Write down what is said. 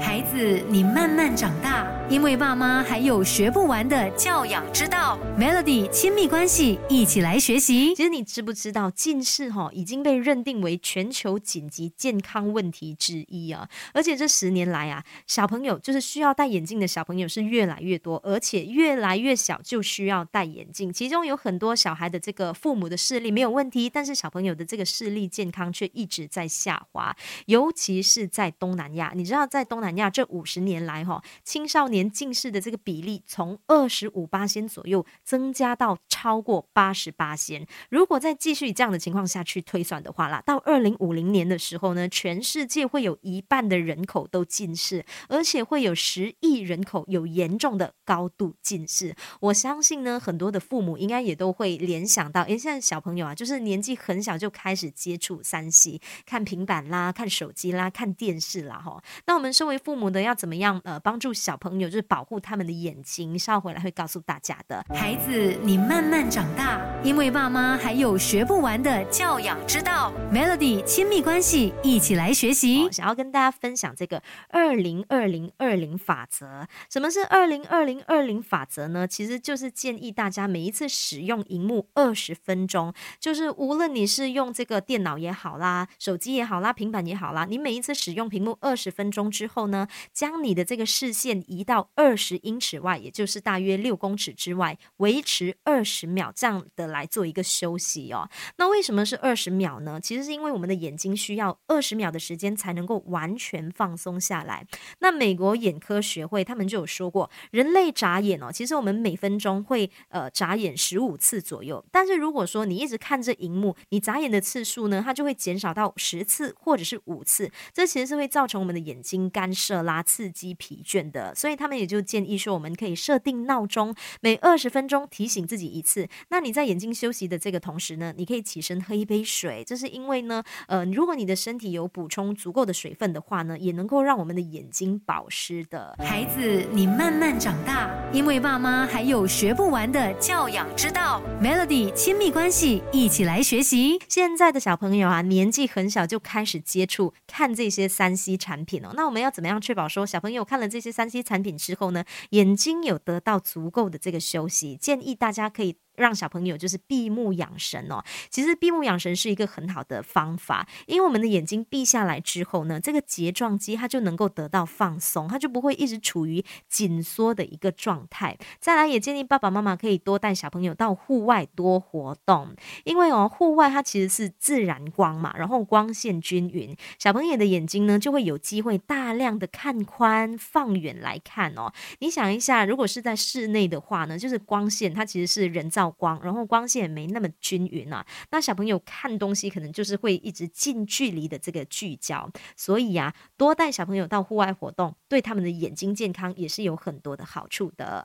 孩子，你慢慢长大，因为爸妈还有学不完的教养之道。Melody 亲密关系，一起来学习。其实你知不知道，近视哈已经被认定为全球紧急健康问题之一啊！而且这十年来啊，小朋友就是需要戴眼镜的小朋友是越来越多，而且越来越小就需要戴眼镜。其中有很多小孩的这个父母的视力没有问题，但是小朋友的这个视力健康却一直在下滑，尤其是在东南亚。你知道在东南亚这五十年来，哈青少年近视的这个比例从二十五八仙左右增加到超过八十八仙。如果再继续这样的情况下去推算的话啦，到二零五零年的时候呢，全世界会有一半的人口都近视，而且会有十亿人口有严重的高度近视。我相信呢，很多的父母应该也都会联想到，诶，现在小朋友啊，就是年纪很小就开始接触三 C，看平板啦，看手机啦，看电视啦，哈。那我们身为父母的要怎么样呃帮助小朋友，就是保护他们的眼睛？稍后回来会告诉大家的。孩子，你慢慢长大，因为爸妈还有学不完的教养之道。Melody 亲密关系，一起来学习。想要跟大家分享这个二零二零二零法则。什么是二零二零二零法则呢？其实就是建议大家每一次使用荧幕二十分钟，就是无论你是用这个电脑也好啦，手机也好啦，平板也好啦，你每一次使用屏幕二十分钟之后后呢？将你的这个视线移到二十英尺外，也就是大约六公尺之外，维持二十秒，这样的来做一个休息哦。那为什么是二十秒呢？其实是因为我们的眼睛需要二十秒的时间才能够完全放松下来。那美国眼科学会他们就有说过，人类眨眼哦，其实我们每分钟会呃眨眼十五次左右。但是如果说你一直看着荧幕，你眨眼的次数呢，它就会减少到十次或者是五次。这其实是会造成我们的眼睛干涉啦。刺激疲倦的，所以他们也就建议说，我们可以设定闹钟，每二十分钟提醒自己一次。那你在眼睛休息的这个同时呢，你可以起身喝一杯水，这是因为呢，呃，如果你的身体有补充足够的水分的话呢，也能够让我们的眼睛保湿的。孩子，你慢慢长大，因为爸妈还有学不完的教养之道。Melody 亲密关系，一起来学习。现在的小朋友啊，年纪很小就开始接触看这些三 C 产品哦，那我们要怎怎么样确保？说小朋友看了这些三 C 产品之后呢，眼睛有得到足够的这个休息，建议大家可以。让小朋友就是闭目养神哦。其实闭目养神是一个很好的方法，因为我们的眼睛闭下来之后呢，这个睫状肌它就能够得到放松，它就不会一直处于紧缩的一个状态。再来，也建议爸爸妈妈可以多带小朋友到户外多活动，因为哦，户外它其实是自然光嘛，然后光线均匀，小朋友的眼睛呢就会有机会大量的看宽放远来看哦。你想一下，如果是在室内的话呢，就是光线它其实是人造。曝光，然后光线也没那么均匀啊，那小朋友看东西可能就是会一直近距离的这个聚焦，所以呀，多带小朋友到户外活动，对他们的眼睛健康也是有很多的好处的。